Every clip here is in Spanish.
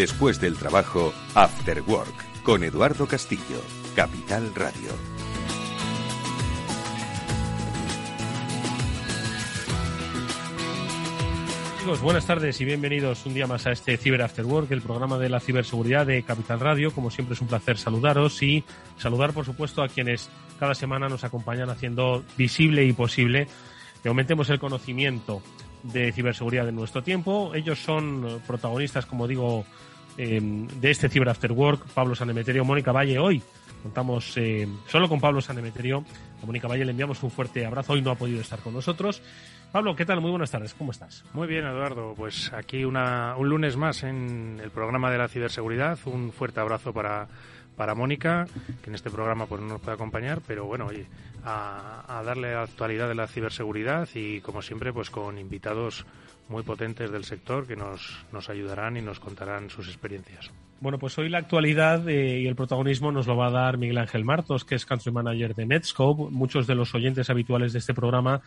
Después del trabajo, After Work, con Eduardo Castillo, Capital Radio. Amigos, buenas tardes y bienvenidos un día más a este Cyber After Work, el programa de la ciberseguridad de Capital Radio. Como siempre es un placer saludaros y saludar, por supuesto, a quienes cada semana nos acompañan haciendo visible y posible que aumentemos el conocimiento de ciberseguridad en nuestro tiempo. Ellos son protagonistas, como digo, Em, de este Cyber After Work, Pablo Sanemeterio, Mónica Valle. Hoy contamos eh, solo con Pablo Sanemeterio. A Mónica Valle le enviamos un fuerte abrazo. Hoy no ha podido estar con nosotros. Pablo, ¿qué tal? Muy buenas tardes. ¿Cómo estás? Muy bien, Eduardo. Pues aquí una, un lunes más en el programa de la ciberseguridad. Un fuerte abrazo para, para Mónica, que en este programa pues, no nos puede acompañar, pero bueno, oye, a, a darle actualidad de la ciberseguridad y como siempre, pues con invitados muy potentes del sector que nos, nos ayudarán y nos contarán sus experiencias. Bueno, pues hoy la actualidad eh, y el protagonismo nos lo va a dar Miguel Ángel Martos, que es Country Manager de Netscope. Muchos de los oyentes habituales de este programa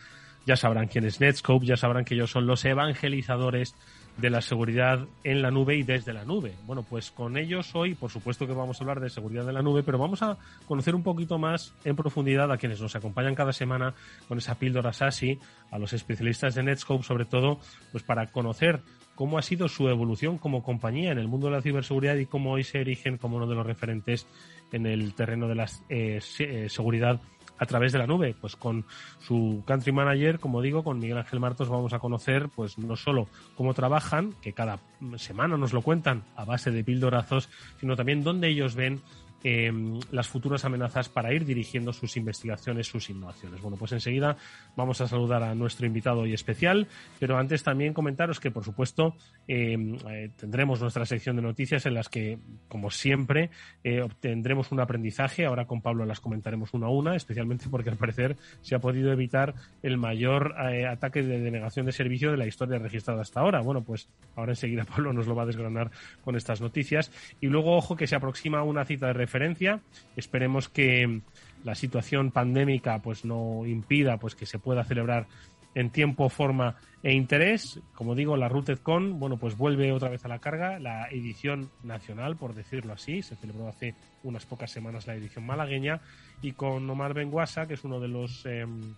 ya sabrán quién es Netscope, ya sabrán que ellos son los evangelizadores de la seguridad en la nube y desde la nube. Bueno, pues con ellos hoy, por supuesto que vamos a hablar de seguridad en la nube, pero vamos a conocer un poquito más en profundidad a quienes nos acompañan cada semana con esa píldora SASI, a los especialistas de Netscope, sobre todo, pues para conocer cómo ha sido su evolución como compañía en el mundo de la ciberseguridad y cómo hoy se erigen como uno de los referentes en el terreno de la eh, eh, seguridad a través de la nube. Pues con su country manager, como digo, con Miguel Ángel Martos vamos a conocer pues no solo cómo trabajan, que cada semana nos lo cuentan a base de pildorazos, sino también dónde ellos ven Em, las futuras amenazas para ir dirigiendo sus investigaciones, sus innovaciones. Bueno, pues enseguida vamos a saludar a nuestro invitado hoy especial, pero antes también comentaros que, por supuesto, em, eh, tendremos nuestra sección de noticias en las que, como siempre, eh, obtendremos un aprendizaje. Ahora con Pablo las comentaremos una a una, especialmente porque al parecer se ha podido evitar el mayor eh, ataque de denegación de servicio de la historia registrada hasta ahora. Bueno, pues ahora enseguida Pablo nos lo va a desgranar con estas noticias. Y luego, ojo, que se aproxima una cita de referencia Esperemos que la situación pandémica pues no impida pues que se pueda celebrar en tiempo, forma e interés. Como digo, la RootedCon, bueno, pues vuelve otra vez a la carga, la edición nacional, por decirlo así, se celebró hace unas pocas semanas la edición malagueña, y con Omar Benguasa, que es uno de los em,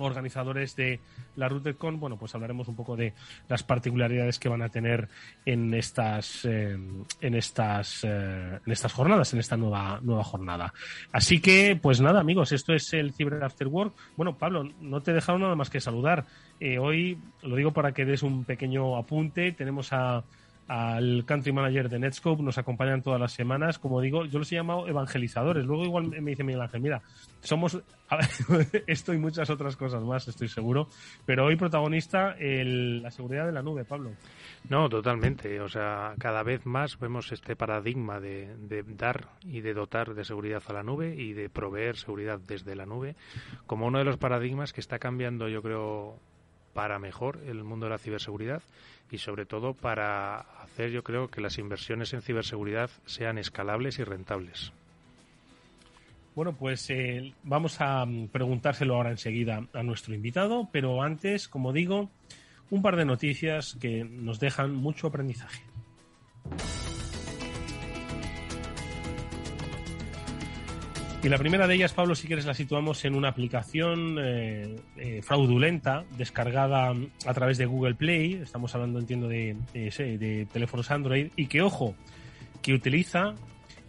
organizadores de la RouteCon, bueno, pues hablaremos un poco de las particularidades que van a tener en estas eh, en estas eh, en estas jornadas, en esta nueva nueva jornada. Así que, pues nada, amigos, esto es el Cyber After Work. Bueno, Pablo, no te he dejado nada más que saludar. Eh, hoy lo digo para que des un pequeño apunte. Tenemos a al country manager de Netscope, nos acompañan todas las semanas. Como digo, yo los he llamado evangelizadores. Luego igual me dice Miguel Ángel, mira, somos esto y muchas otras cosas más, estoy seguro. Pero hoy protagonista el, la seguridad de la nube, Pablo. No, totalmente. O sea, cada vez más vemos este paradigma de, de dar y de dotar de seguridad a la nube y de proveer seguridad desde la nube como uno de los paradigmas que está cambiando, yo creo, para mejor el mundo de la ciberseguridad y sobre todo para hacer yo creo que las inversiones en ciberseguridad sean escalables y rentables. Bueno, pues eh, vamos a mm, preguntárselo ahora enseguida a nuestro invitado, pero antes, como digo, un par de noticias que nos dejan mucho aprendizaje. Y la primera de ellas, Pablo, si quieres la situamos en una aplicación eh, eh, fraudulenta descargada a través de Google Play. Estamos hablando, entiendo, de, de, teléfonos Android. Y que, ojo, que utiliza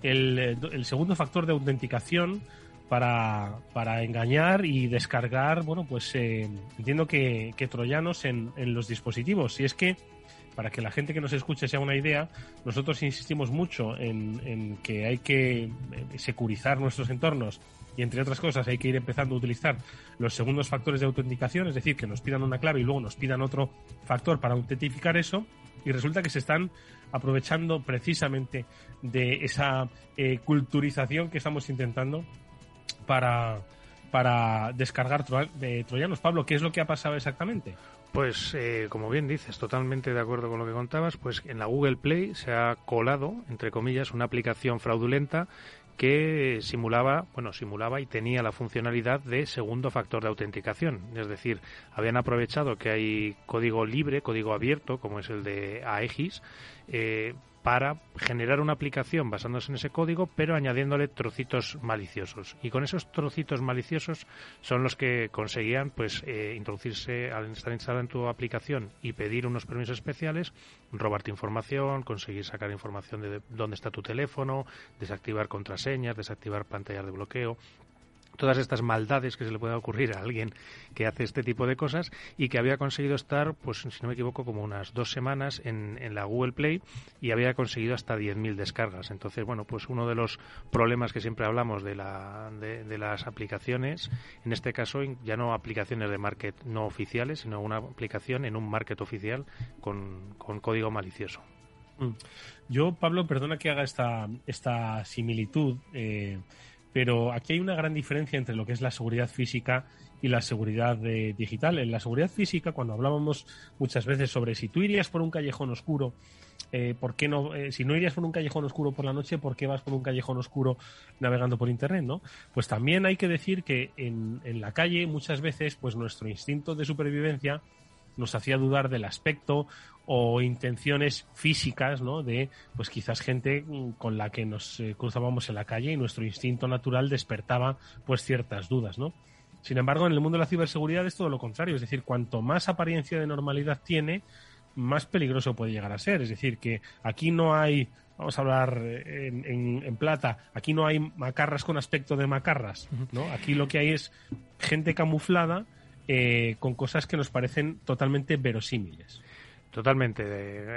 el, segundo factor de autenticación para, para, engañar y descargar, bueno, pues eh, entiendo que, que troyanos en, en, los dispositivos. Y es que para que la gente que nos escuche sea una idea, nosotros insistimos mucho en, que hay que eh, securizar nuestros entornos y entre otras cosas hay que ir empezando a utilizar los segundos factores de autenticación, es decir, que nos pidan una clave y luego nos pidan otro factor para autentificar eso y resulta que se están aprovechando precisamente de esa eh, culturización que estamos intentando para, descargar de troyanos. Pablo, ¿qué es lo que ha pasado exactamente? Pues, eh, como bien dices, totalmente de acuerdo con lo que contabas, pues en la Google Play se ha colado, entre comillas, una aplicación fraudulenta que simulaba, bueno, simulaba y tenía la funcionalidad de segundo factor de autenticación. Es decir, habían aprovechado que hay código libre, código abierto, como es el de AEGIS, eh, para generar una aplicación basándose en ese código, pero añadiéndole trocitos maliciosos. Y con esos trocitos maliciosos son los que conseguían pues eh, introducirse al estar instalada en tu aplicación y pedir unos permisos especiales, robarte información, conseguir sacar información de dónde está tu teléfono, desactivar contraseñas, desactivar pantallas de bloqueo todas estas maldades que se le pueda ocurrir a alguien que hace este tipo de cosas y que había conseguido estar, pues si no me equivoco, como unas dos semanas en, en la Google Play y había conseguido hasta 10.000 descargas. Entonces, bueno, pues uno de los problemas que siempre hablamos de, la, de, las aplicaciones, en este caso ya no aplicaciones de market no oficiales, sino una aplicación en un market oficial con, con código malicioso. Mm. Yo, Pablo, perdona que haga esta, esta similitud. Eh, pero aquí hay una gran diferencia entre lo que es la seguridad física y la seguridad digital. En la seguridad física, cuando hablábamos muchas veces sobre si tú irías por un callejón oscuro, eh, ¿por qué no, eh, si no irías por un callejón oscuro por la noche, ¿por qué vas por un callejón oscuro navegando por internet, no? Pues también hay que decir que en, en la calle muchas veces, pues nuestro instinto de supervivencia nos hacía dudar del aspecto o intenciones físicas, ¿no? De, pues quizás gente con la que nos eh, cruzábamos en la calle y nuestro instinto natural despertaba, pues ciertas dudas, ¿no? Sin embargo, en el mundo de la ciberseguridad es todo lo contrario, es decir, cuanto más apariencia de normalidad tiene, más peligroso puede llegar a ser. Es decir, que aquí no hay, vamos a hablar en, en, plata, aquí no hay macarras con aspecto de macarras, ¿no? Aquí lo que hay es gente camuflada eh, con cosas que nos parecen totalmente verosímiles. Totalmente,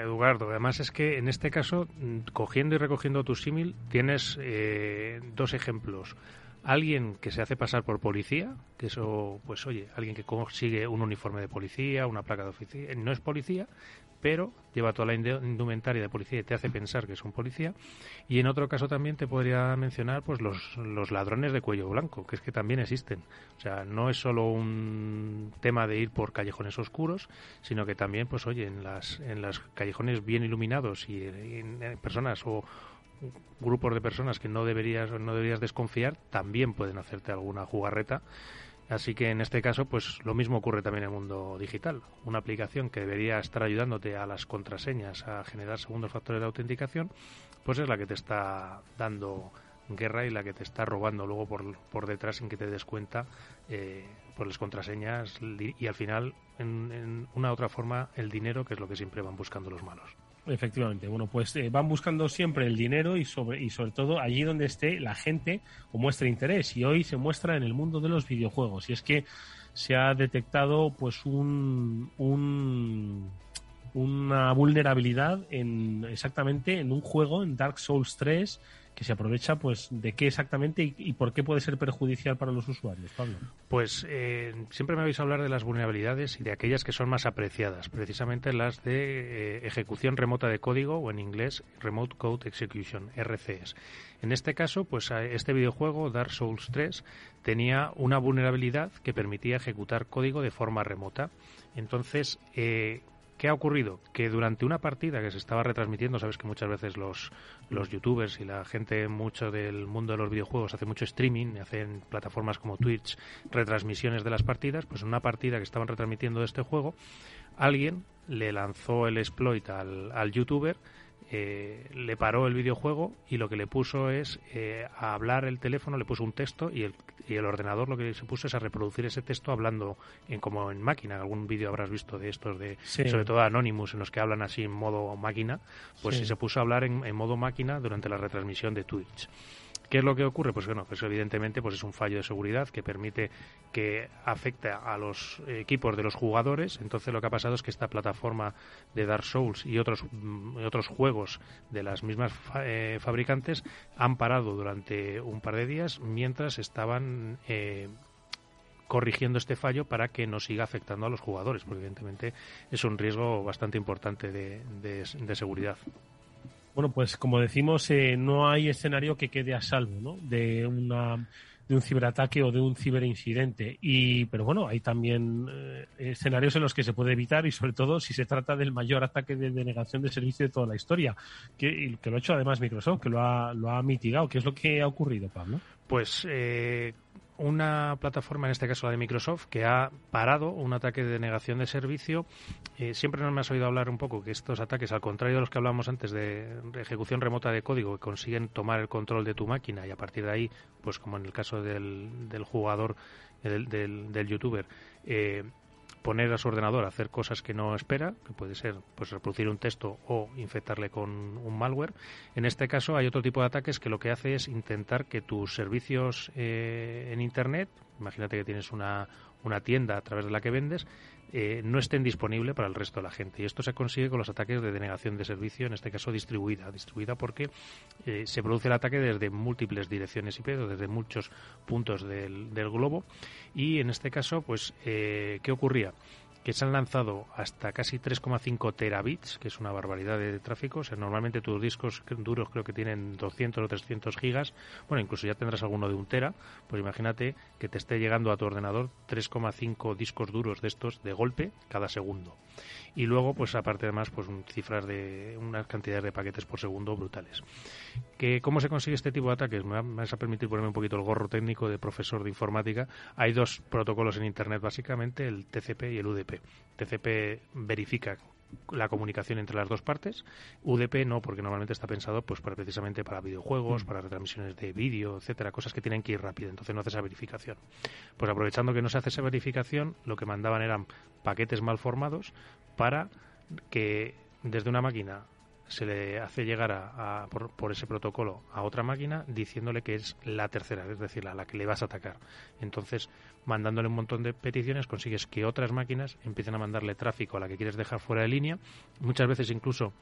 Eduardo. Además es que en este caso, cogiendo y recogiendo tu símil, tienes eh, dos ejemplos. Alguien que se hace pasar por policía, que eso, pues oye, alguien que consigue un uniforme de policía, una placa de oficina, no es policía, pero lleva toda la indumentaria de policía y te hace pensar que es un policía. Y en otro caso también te podría mencionar pues los, los ladrones de cuello blanco, que es que también existen. O sea, no es solo un tema de ir por callejones oscuros, sino que también, pues oye, en las, en las callejones bien iluminados y en, personas o grupos de personas que no deberías no deberías desconfiar también pueden hacerte alguna jugarreta Así que en este caso, pues lo mismo ocurre también en el mundo digital. Una aplicación que debería estar ayudándote a las contraseñas, a generar segundos factores de autenticación, pues es la que te está dando guerra y la que te está robando luego por, por detrás sin que te des cuenta eh, por las contraseñas y al final, en, en una u otra forma, el dinero, que es lo que siempre van buscando los malos. Efectivamente, bueno, pues eh, van buscando siempre el dinero y sobre, y sobre todo allí donde esté la gente o muestre interés. Y hoy se muestra en el mundo de los videojuegos. Y es que se ha detectado pues un, un una vulnerabilidad en exactamente en un juego en Dark Souls 3 que se aprovecha pues de qué exactamente y, por qué puede ser perjudicial para los usuarios, Pablo. Pues eh, siempre me habéis hablar de las vulnerabilidades y de aquellas que son más apreciadas, precisamente las de eh, ejecución remota de código o en inglés Remote Code Execution, RCS. En este caso, pues este videojuego, Dark Souls 3, tenía una vulnerabilidad que permitía ejecutar código de forma remota. Entonces, eh, ¿Qué ha ocurrido? Que durante una partida que se estaba retransmitiendo, sabes que muchas veces los, los youtubers y la gente mucho del mundo de los videojuegos hace mucho streaming, hacen plataformas como Twitch retransmisiones de las partidas, pues en una partida que estaban retransmitiendo de este juego, alguien le lanzó el exploit al, al youtuber eh, le paró el videojuego y lo que le puso es eh, a hablar el teléfono, le puso un texto y el, y el ordenador lo que se puso es a reproducir ese texto hablando en como en máquina. Algún vídeo habrás visto de estos, de sobre todo Anonymous, en los que hablan así en modo máquina, pues se puso a hablar en, en modo máquina durante la retransmisión de Twitch. ¿Qué es lo que ocurre? Pues bueno, pues evidentemente pues es un fallo de seguridad que permite que afecte a los equipos de los jugadores. Entonces lo que ha pasado es que esta plataforma de Dark Souls y otros, mm, otros juegos de las mismas eh, fabricantes han parado durante un par de días mientras estaban eh, corrigiendo este fallo para que no siga afectando a los jugadores, porque evidentemente es un riesgo bastante importante de, de seguridad. Bueno, pues como decimos, eh, no hay escenario que quede a salvo ¿no? de, una, de un ciberataque o de un ciberincidente. Y, pero bueno, hay también eh, escenarios en los que se puede evitar y sobre todo si se trata del mayor ataque de denegación de servicio de toda la historia, que, lo ha hecho además Microsoft, que lo ha, lo ha mitigado. ¿Qué es lo que ha ocurrido, Pablo? Pues eh, una plataforma, en este caso la de Microsoft, que ha parado un ataque de denegación de servicio. Eh, siempre nos me has oído hablar un poco que estos ataques, al contrario de los que hablábamos antes de ejecución remota de código, que consiguen tomar el control de tu máquina y a partir de ahí, pues como en el caso del, del jugador, del, del, del youtuber, eh, poner a su ordenador a hacer cosas que no espera, que puede ser pues reproducir un texto o infectarle con un malware. En este caso hay otro tipo de ataques que lo que hace es intentar que tus servicios eh, en Internet, imagínate que tienes una, una tienda a través de la que vendes, eh, no estén disponibles para el resto de la gente. Y esto se consigue con los ataques de denegación de servicio, en este caso distribuida. Distribuida porque eh, se produce el ataque desde múltiples direcciones IP, desde muchos puntos del, del globo. Y en este caso, pues, eh, ¿qué ocurría? Que se han lanzado hasta casi 3,5 terabits, que es una barbaridad de tráfico. O sea, normalmente tus discos duros creo que tienen 200 o 300 gigas. Bueno, incluso ya tendrás alguno de un tera. Pues imagínate que te esté llegando a tu ordenador 3,5 discos duros de estos de golpe cada segundo. Y luego, pues aparte además, pues cifras de unas cantidades de paquetes por segundo brutales. ¿Que, ¿Cómo se consigue este tipo de ataques? Me vas a permitir ponerme un poquito el gorro técnico de profesor de informática. Hay dos protocolos en Internet, básicamente, el TCP y el UDP. TCP verifica la comunicación entre las dos partes. UDP no, porque normalmente está pensado pues para precisamente para videojuegos, para retransmisiones de vídeo, etcétera, cosas que tienen que ir rápido, entonces no hace esa verificación. Pues aprovechando que no se hace esa verificación, lo que mandaban eran paquetes mal formados para que desde una máquina se le hace llegar a, por, ese protocolo a otra máquina diciéndole que es la tercera, es decir, a la que le vas a atacar. Entonces, mandándole un montón de peticiones, consigues que otras máquinas empiecen a mandarle tráfico a la que quieres dejar fuera de línea. Muchas veces incluso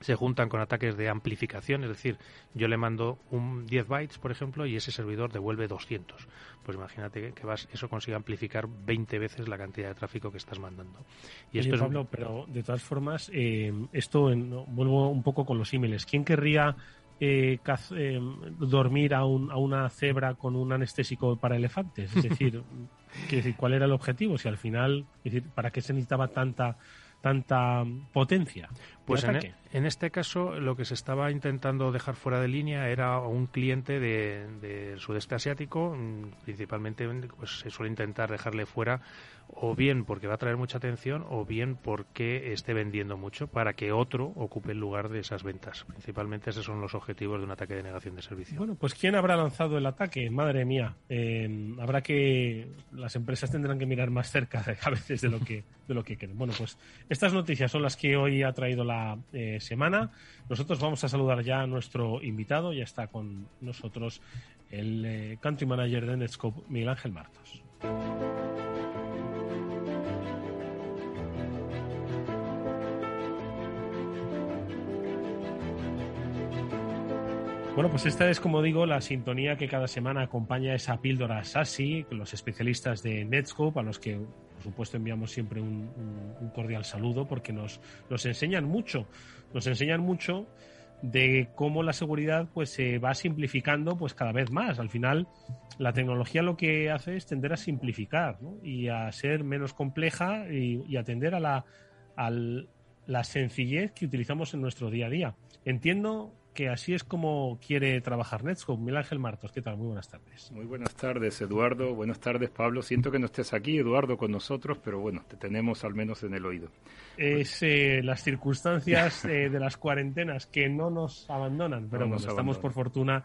se juntan con ataques de amplificación, es decir, yo le mando un 10 bytes, por ejemplo, y ese servidor devuelve 200. Pues imagínate que vas, eso consigue amplificar 20 veces la cantidad de tráfico que estás mandando. Y esto Pablo, pero de todas formas, eh, esto vuelvo un poco con los emails. ¿Quién querría eh, eh, dormir a, un, a, una cebra con un anestésico para elefantes? Es decir, ¿cuál era el objetivo? Si al final, es decir, ¿para qué se necesitaba tanta tanta potencia? Pues en, en, este caso lo que se estaba intentando dejar fuera de línea era un cliente del de sudeste asiático, mm, principalmente pues se suele intentar dejarle fuera o bien porque va a traer mucha atención o bien porque esté vendiendo mucho para que otro ocupe el lugar de esas ventas. Principalmente esos son los objetivos de un ataque de negación de servicio. Bueno, pues ¿quién habrá lanzado el ataque? Madre mía, eh, habrá que las empresas tendrán que mirar más cerca a veces de lo que de lo que quieren. Bueno, pues estas noticias son las que hoy ha traído la eh, semana. Nosotros vamos a saludar ya a nuestro invitado, ya está con nosotros el eh, country manager de Netscope, Miguel Ángel Martos. Bueno, pues esta es, como digo, la sintonía que cada semana acompaña esa píldora SASI, los especialistas de Netscope, a los que, por supuesto, enviamos siempre un, cordial saludo porque nos, nos enseñan mucho, nos enseñan mucho de cómo la seguridad pues se va simplificando pues cada vez más. Al final, la tecnología lo que hace es tender a simplificar y a ser menos compleja y, y atender a la a la sencillez que utilizamos en nuestro día a día. Entiendo que así es como quiere trabajar Netscope. Miguel Ángel Martos, ¿qué tal? Muy buenas tardes. Muy buenas tardes, Eduardo. Buenas tardes, Pablo. Siento que no estés aquí, Eduardo, con nosotros, pero bueno, te tenemos al menos en el oído. Es eh, las circunstancias eh, de las cuarentenas que no nos abandonan, pero bueno, estamos por fortuna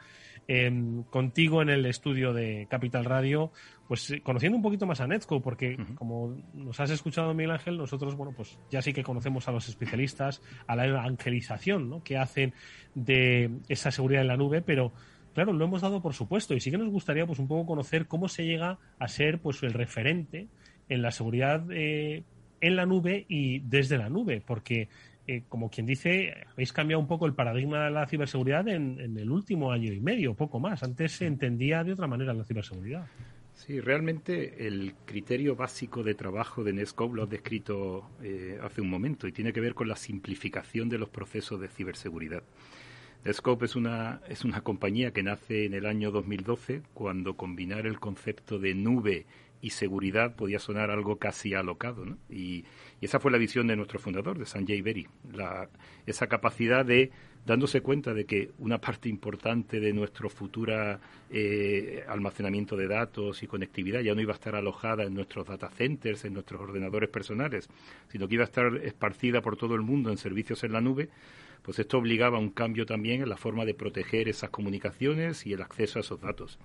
Em, contigo en el estudio de Capital Radio, pues eh, conociendo un poquito más a Netscope, porque como nos has escuchado, Miguel Ángel, nosotros, bueno, pues ya sí que conocemos a los especialistas, a la evangelización ¿no? que hacen de esa seguridad en la nube, pero claro, lo hemos dado por supuesto y sí que nos gustaría pues un poco conocer cómo se llega a ser pues el referente en la seguridad eh, en la nube y desde la nube, porque eh, como quien dice, habéis cambiado un poco el paradigma de la ciberseguridad en, el último año y medio, poco más. Antes se entendía de otra manera la ciberseguridad. Sí, realmente el criterio básico de trabajo de Netscope lo has descrito eh, hace un momento y tiene que ver con la simplificación de los procesos de ciberseguridad. Netscope es una, es una compañía que nace en el año 2012 cuando combinar el concepto de nube y seguridad podía sonar algo casi alocado. ¿no? Y, y esa fue la visión de nuestro fundador, de Sanjay Berry, la, esa capacidad de, dándose cuenta de que una parte importante de nuestro futuro eh, almacenamiento de datos y conectividad ya no iba a estar alojada en nuestros data centers, en nuestros ordenadores personales, sino que iba a estar esparcida por todo el mundo en servicios en la nube, pues esto obligaba a un cambio también en la forma de proteger esas comunicaciones y el acceso a esos datos.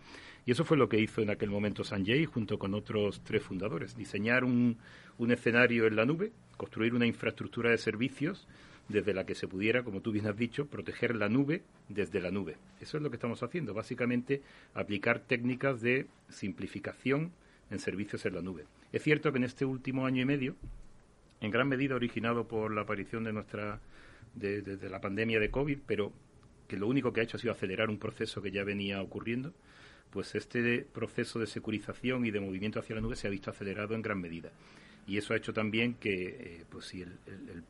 Y eso fue lo que hizo en aquel momento Sanjay junto con otros tres fundadores, diseñar un, un escenario en la nube, construir una infraestructura de servicios desde la que se pudiera, como tú bien has dicho, proteger la nube desde la nube. Eso es lo que estamos haciendo, básicamente aplicar técnicas de simplificación en servicios en la nube. Es cierto que en este último año y medio, en gran medida originado por la aparición de nuestra de, de la pandemia de COVID, pero que lo único que ha hecho ha sido acelerar un proceso que ya venía ocurriendo, pues este proceso de securización y de movimiento hacia la nube se ha visto acelerado en gran medida y eso ha hecho también que eh, pues si el,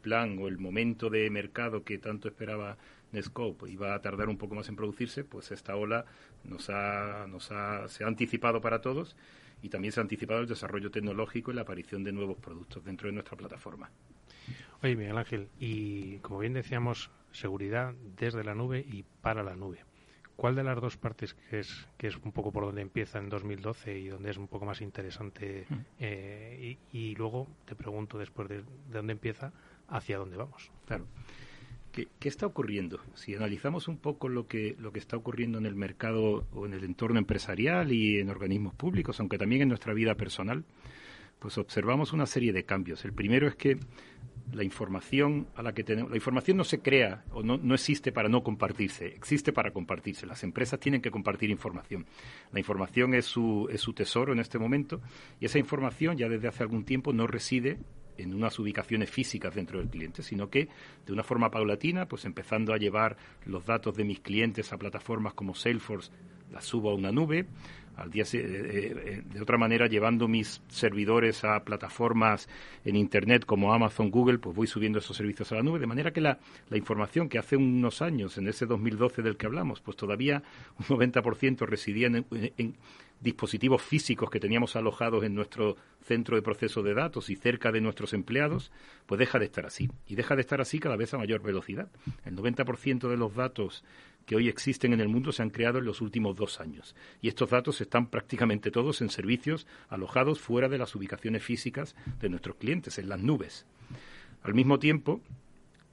plan o el momento de mercado que tanto esperaba Nescope iba a tardar un poco más en producirse, pues esta ola nos ha, nos ha, se ha anticipado para todos y también se ha anticipado el desarrollo tecnológico y la aparición de nuevos productos dentro de nuestra plataforma. Oye, Miguel Ángel, y como bien decíamos, seguridad desde la nube y para la nube. ¿Cuál de las dos partes que es, que es un poco por donde empieza en 2012 y donde es un poco más interesante? Mm. Eh, y, luego te pregunto después de, dónde empieza, hacia dónde vamos. Claro. ¿Qué, ¿Qué, está ocurriendo? Si analizamos un poco lo que, lo que está ocurriendo en el mercado o en el entorno empresarial y en organismos públicos, aunque también en nuestra vida personal, pues observamos una serie de cambios. El primero es que la información a la que tenemos, la información no se crea o no, no existe para no compartirse, existe para compartirse. Las empresas tienen que compartir información. La información es su, es su tesoro en este momento y esa información ya desde hace algún tiempo no reside en unas ubicaciones físicas dentro del cliente, sino que de una forma paulatina, pues empezando a llevar los datos de mis clientes a plataformas como Salesforce, las subo a una nube, al día eh, eh, de otra manera llevando mis servidores a plataformas en internet como Amazon, Google, pues voy subiendo esos servicios a la nube, de manera que la, la información que hace unos años, en ese 2012 del que hablamos, pues todavía un 90% residía en, en, dispositivos físicos que teníamos alojados en nuestro centro de proceso de datos y cerca de nuestros empleados, pues deja de estar así. Y deja de estar así cada vez a mayor velocidad. El 90% de los datos que hoy existen en el mundo se han creado en los últimos dos años. Y estos datos están prácticamente todos en servicios alojados fuera de las ubicaciones físicas de nuestros clientes, en las nubes. Al mismo tiempo,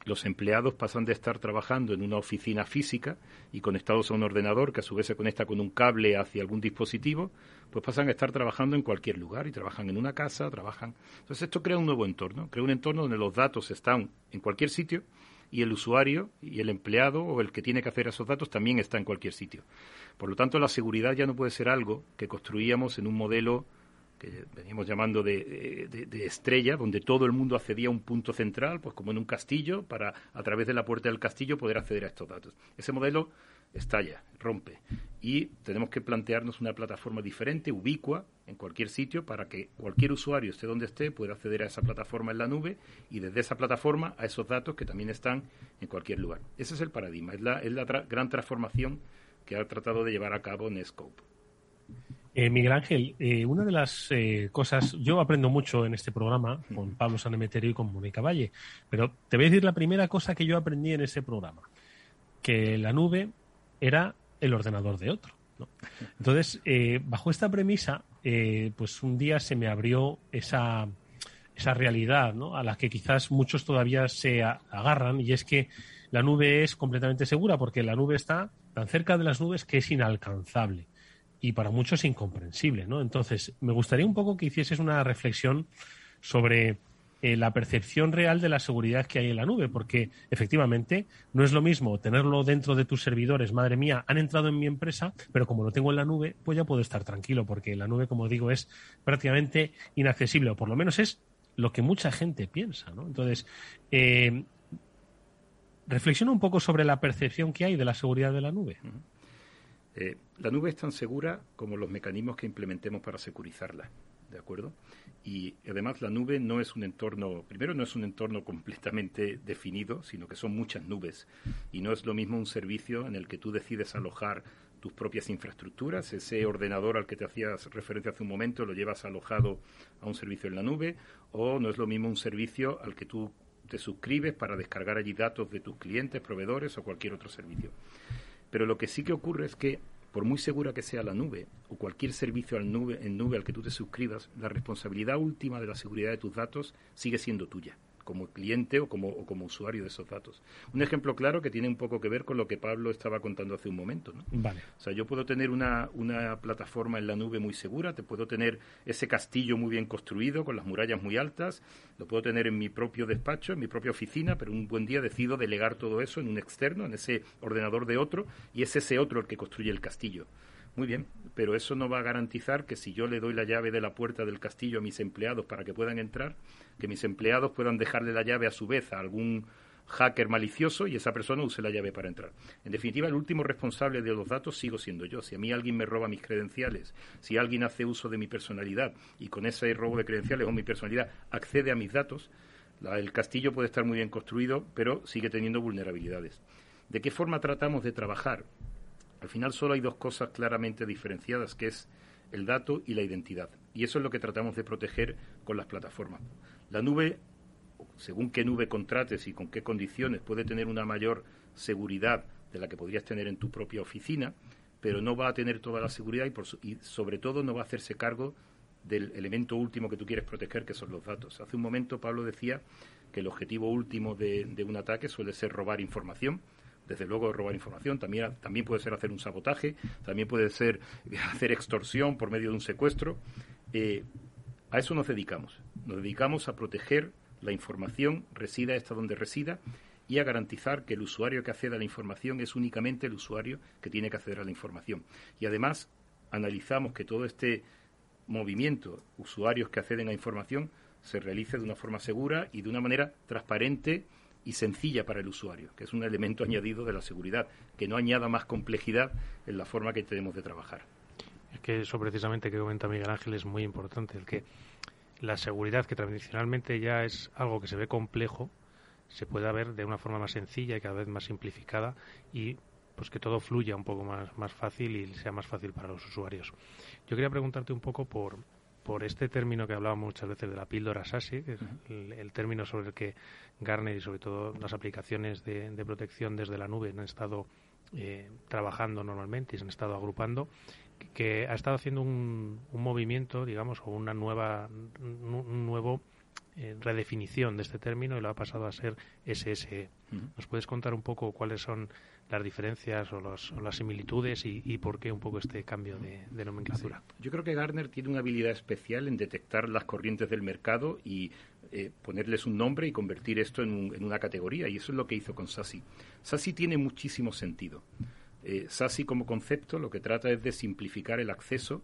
los empleados pasan de estar trabajando en una oficina física y conectados a un ordenador que a su vez se conecta con un cable hacia algún dispositivo, pues pasan a estar trabajando en cualquier lugar y trabajan en una casa, trabajan. Entonces esto crea un nuevo entorno, crea un entorno donde los datos están en cualquier sitio y el usuario y el empleado o el que tiene que hacer esos datos también está en cualquier sitio. Por lo tanto, la seguridad ya no puede ser algo que construíamos en un modelo que veníamos llamando de, estrella, donde todo el mundo accedía a un punto central, pues como en un castillo, para a través de la puerta del castillo poder acceder a estos datos. Ese modelo estalla, rompe. Y tenemos que plantearnos una plataforma diferente, ubicua, en cualquier sitio, para que cualquier usuario, esté donde esté, pueda acceder a esa plataforma en la nube y desde esa plataforma a esos datos que también están en cualquier lugar. Ese es el paradigma, es la, es la gran transformación que ha tratado de llevar a cabo Netscope. Eh, Miguel Ángel, eh, una de las eh, cosas, yo aprendo mucho en este programa con Pablo Sanemeterio y con Mónica Valle, pero te voy a decir la primera cosa que yo aprendí en ese programa, que la nube era el ordenador de otro. Entonces, bajo esta premisa, pues un día se me abrió esa, esa realidad ¿no? a la que quizás muchos todavía se agarran y es que la nube es completamente segura porque la nube está tan cerca de las nubes que es inalcanzable y para muchos incomprensible, ¿no? Entonces, me gustaría un poco que hicieses una reflexión sobre eh, la percepción real de la seguridad que hay en la nube, porque efectivamente no es lo mismo tenerlo dentro de tus servidores, madre mía, han entrado en mi empresa, pero como lo tengo en la nube, pues ya puedo estar tranquilo, porque la nube, como digo, es prácticamente inaccesible, o por lo menos es lo que mucha gente piensa. Entonces, eh, reflexiona un poco sobre la percepción que hay de la seguridad de la nube. Eh, la nube es tan segura como los mecanismos que implementemos para securizarla, ¿de acuerdo? Y además la nube no es un entorno, primero no es un entorno completamente definido, sino que son muchas nubes. Y no es lo mismo un servicio en el que tú decides alojar tus propias infraestructuras, ese ordenador al que te hacías referencia hace un momento lo llevas alojado a un servicio en la nube, o no es lo mismo un servicio al que tú te suscribes para descargar allí datos de tus clientes, proveedores o cualquier otro servicio. Pero lo que sí que ocurre es que, por muy segura que sea la nube o cualquier servicio en nube al que tú te suscribas, la responsabilidad última de la seguridad de tus datos sigue siendo tuya como cliente o como, como usuario de esos datos. Un ejemplo claro que tiene un poco que ver con lo que Pablo estaba contando hace un momento. ¿no? Vale. O sea, yo puedo tener una, una plataforma en la nube muy segura, te puedo tener ese castillo muy bien construido, con las murallas muy altas, lo puedo tener en mi propio despacho, en mi propia oficina, pero un buen día decido delegar todo eso en un externo, en ese ordenador de otro, y es ese otro el que construye el castillo. Muy bien, pero eso no va a garantizar que si yo le doy la llave de la puerta del castillo a mis empleados para que puedan entrar, que mis empleados puedan dejarle la llave a su vez a algún hacker malicioso y esa persona use la llave para entrar. En definitiva, el último responsable de los datos sigo siendo yo. Si a mí alguien me roba mis credenciales, si alguien hace uso de mi personalidad y con ese robo de credenciales o mi personalidad accede a mis datos, el castillo puede estar muy bien construido, pero sigue teniendo vulnerabilidades. ¿De qué forma tratamos de trabajar? Al final solo hay dos cosas claramente diferenciadas, que es el dato y la identidad. Y eso es lo que tratamos de proteger con las plataformas. La nube, según qué nube contrates y con qué condiciones, puede tener una mayor seguridad de la que podrías tener en tu propia oficina, pero no va a tener toda la seguridad y, sobre todo no va a hacerse cargo del elemento último que tú quieres proteger, que son los datos. Hace un momento Pablo decía que el objetivo último de un ataque suele ser robar información desde luego robar información, también, también puede ser hacer un sabotaje, también puede ser hacer extorsión por medio de un secuestro. Eh, a eso nos dedicamos. Nos dedicamos a proteger la información, resida esta donde resida, y a garantizar que el usuario que acceda a la información es únicamente el usuario que tiene que acceder a la información. Y además analizamos que todo este movimiento, usuarios que acceden a información, se realice de una forma segura y de una manera transparente y sencilla para el usuario, que es un elemento añadido de la seguridad, que no añada más complejidad en la forma que tenemos de trabajar. Es que eso precisamente que comenta Miguel Ángel es muy importante, el que la seguridad, que tradicionalmente ya es algo que se ve complejo, se pueda ver de una forma más sencilla y cada vez más simplificada y pues que todo fluya un poco más, más fácil y sea más fácil para los usuarios. Yo quería preguntarte un poco por, por este término que hablábamos muchas veces de la píldora SASI, que es el, término sobre el que Garner y sobre todo las aplicaciones de, protección desde la nube han estado eh, trabajando normalmente y se han estado agrupando, que, ha estado haciendo un, movimiento, digamos, o una nueva, un nuevo eh, redefinición de este término y lo ha pasado a ser SSE. ¿Nos puedes contar un poco cuáles son las diferencias o, las similitudes y, por qué un poco este cambio de, nomenclatura. Yo creo que Garner tiene una habilidad especial en detectar las corrientes del mercado y eh, ponerles un nombre y convertir esto en, una categoría, y eso es lo que hizo con SASI. SASI tiene muchísimo sentido. Eh, SASI como concepto lo que trata es de simplificar el acceso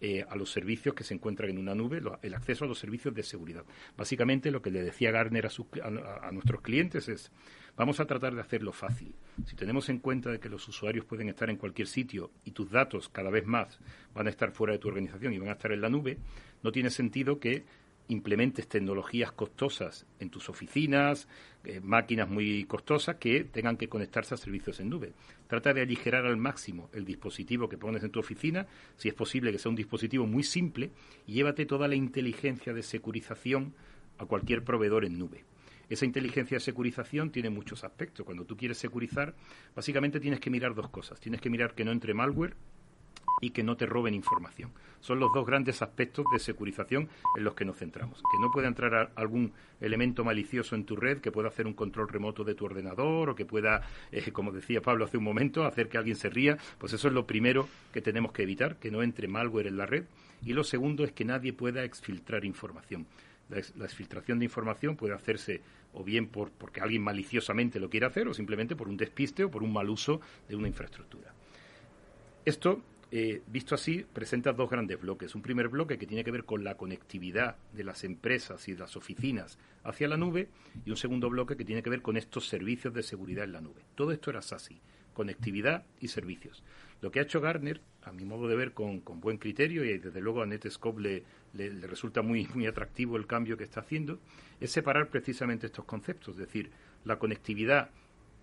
eh, a los servicios que se encuentran en una nube, el acceso a los servicios de seguridad. Básicamente lo que le decía Garner a, a nuestros clientes es Vamos a tratar de hacerlo fácil. Si tenemos en cuenta de que los usuarios pueden estar en cualquier sitio y tus datos cada vez más van a estar fuera de tu organización y van a estar en la nube, no tiene sentido que implementes tecnologías costosas en tus oficinas, eh, máquinas muy costosas que tengan que conectarse a servicios en nube. Trata de aligerar al máximo el dispositivo que pones en tu oficina, si es posible que sea un dispositivo muy simple, y llévate toda la inteligencia de securización a cualquier proveedor en nube. Esa inteligencia de securización tiene muchos aspectos. Cuando tú quieres securizar, básicamente tienes que mirar dos cosas. Tienes que mirar que no entre malware y que no te roben información. Son los dos grandes aspectos de securización en los que nos centramos. Que no pueda entrar algún elemento malicioso en tu red, que pueda hacer un control remoto de tu ordenador o que pueda, eh, como decía Pablo hace un momento, hacer que alguien se ría. Pues eso es lo primero que tenemos que evitar, que no entre malware en la red. Y lo segundo es que nadie pueda exfiltrar información. La, exfiltración de información puede hacerse o bien por, porque alguien maliciosamente lo quiere hacer o simplemente por un despiste o por un mal uso de una infraestructura. Esto eh, visto así, presenta dos grandes bloques. Un primer bloque que tiene que ver con la conectividad de las empresas y de las oficinas hacia la nube y un segundo bloque que tiene que ver con estos servicios de seguridad en la nube. Todo esto era SASI, conectividad y servicios. Lo que ha hecho Gartner, a mi modo de ver, con, buen criterio y desde luego a Netscope le, le, resulta muy, muy atractivo el cambio que está haciendo, es separar precisamente estos conceptos, es decir, la conectividad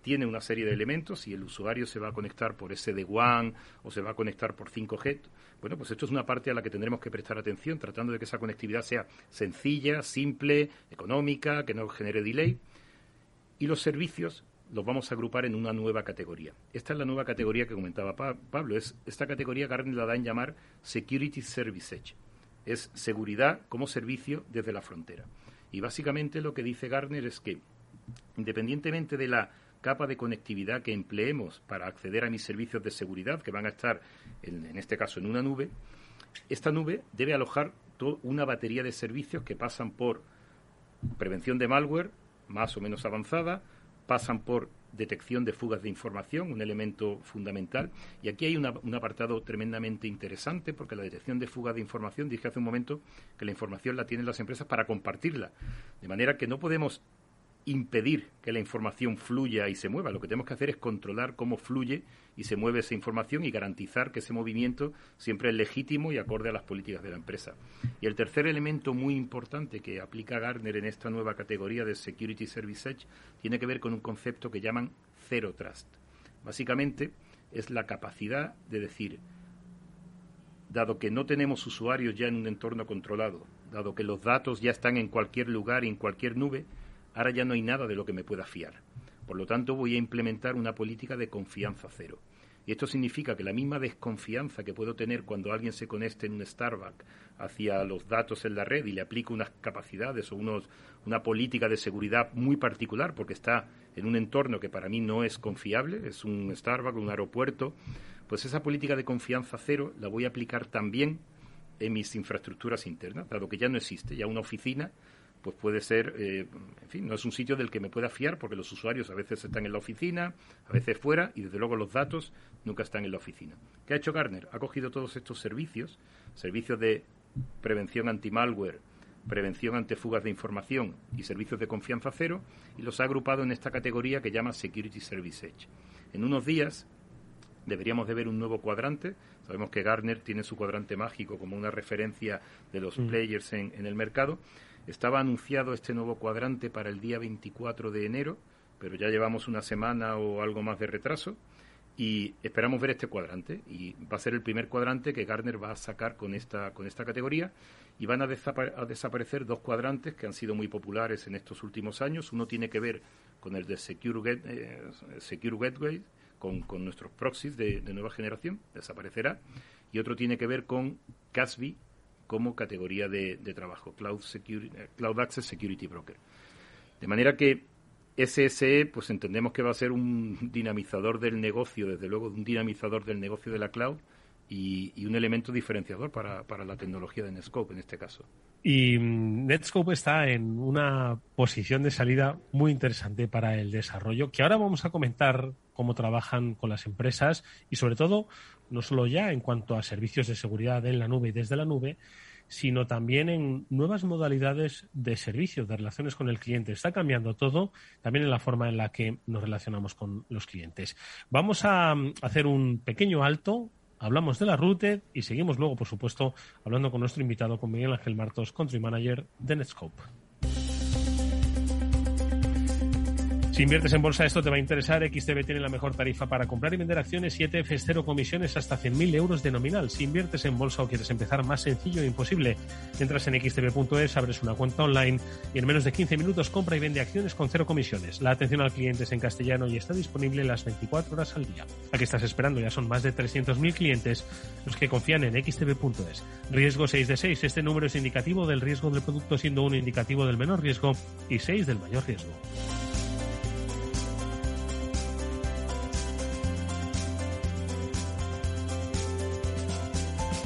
tiene una serie de elementos y el usuario se va a conectar por SD-WAN o se va a conectar por 5G. Bueno, pues esto es una parte a la que tendremos que prestar atención, tratando de que esa conectividad sea sencilla, simple, económica, que no genere delay. Y los servicios los vamos a agrupar en una nueva categoría. Esta es la nueva categoría que comentaba Pablo. Es, esta categoría Gartner la da en llamar Security Service Edge. Es seguridad como servicio desde la frontera. Y básicamente lo que dice Gartner es que, independientemente de la capa de conectividad que empleemos para acceder a mis servicios de seguridad, que van a estar, en, este caso, en una nube, esta nube debe alojar una batería de servicios que pasan por prevención de malware, más o menos avanzada, pasan por detección de fugas de información, un elemento fundamental. Y aquí hay un apartado tremendamente interesante, porque la detección de fugas de información, dije hace un momento que la información la tienen las empresas para compartirla. De manera que no podemos impedir que la información fluya y se mueva. Lo que tenemos que hacer es controlar cómo fluye y se mueve esa información y garantizar que ese movimiento siempre es legítimo y acorde a las políticas de la empresa. Y el tercer elemento muy importante que aplica Gartner en esta nueva categoría de Security Service Edge tiene que ver con un concepto que llaman Zero Trust. Básicamente es la capacidad de decir, dado que no tenemos usuarios ya en un entorno controlado, dado que los datos ya están en cualquier lugar y en cualquier nube, Ahora ya no hay nada de lo que me pueda fiar. Por lo tanto, voy a implementar una política de confianza cero. Y esto significa que la misma desconfianza que puedo tener cuando alguien se conecte en un Starbucks hacia los datos en la red y le aplico unas capacidades o unos, una política de seguridad muy particular porque está en un entorno que para mí no es confiable, es un Starbucks, un aeropuerto, pues esa política de confianza cero la voy a aplicar también en mis infraestructuras internas, dado que ya no existe, ya una oficina pues puede ser, eh, en fin, no es un sitio del que me pueda fiar porque los usuarios a veces están en la oficina, a veces fuera y desde luego los datos nunca están en la oficina. ¿Qué ha hecho Gartner? Ha cogido todos estos servicios, servicios de prevención anti-malware, prevención ante fugas de información y servicios de confianza cero y los ha agrupado en esta categoría que llama Security Service Edge. En unos días deberíamos de ver un nuevo cuadrante. Sabemos que Gartner tiene su cuadrante mágico como una referencia de los mm. players en el mercado estaba anunciado este nuevo cuadrante para el día 24 de enero, pero ya llevamos una semana o algo más de retraso y esperamos ver este cuadrante y va a ser el primer cuadrante que Gartner va a sacar con esta con esta categoría y van a, desaparecer dos cuadrantes que han sido muy populares en estos últimos años. Uno tiene que ver con el de Secure, eh, Gateway, con, nuestros proxies de, nueva generación, desaparecerá, y otro tiene que ver con CASB, como categoría de, trabajo, Cloud, eh, Cloud Access Security Broker. De manera que SSE, pues entendemos que va a ser un dinamizador del negocio, desde luego un dinamizador del negocio de la cloud y, un elemento diferenciador para, para, la tecnología de Netscope en este caso. Y mm, Netscope está en una posición de salida muy interesante para el desarrollo, que ahora vamos a comentar cómo trabajan con las empresas y sobre todo no solo ya en cuanto a servicios de seguridad en la nube y desde la nube, sino también en nuevas modalidades de servicio, de relaciones con el cliente. Está cambiando todo, también en la forma en la que nos relacionamos con los clientes. Vamos a mm, hacer un pequeño alto hablamos de la Routed y seguimos luego, por supuesto, hablando con nuestro invitado, con Miguel Ángel Martos, Country Manager de Netscope. Si inviertes en bolsa, esto te va a interesar. XTB tiene la mejor tarifa para comprar y vender acciones y ETFs, cero comisiones hasta 100.000 euros de nominal. Si inviertes en bolsa o quieres empezar más sencillo e imposible, entras en xtb.es, abres una cuenta online y en menos de 15 minutos compra y vende acciones con cero comisiones. La atención al cliente es en castellano y está disponible las 24 horas al día. ¿A qué estás esperando? Ya son más de 300.000 clientes los que confían en xtb.es. Riesgo 6 de 6. Este número es indicativo del riesgo del producto, siendo uno indicativo del menor riesgo y 6 del mayor riesgo.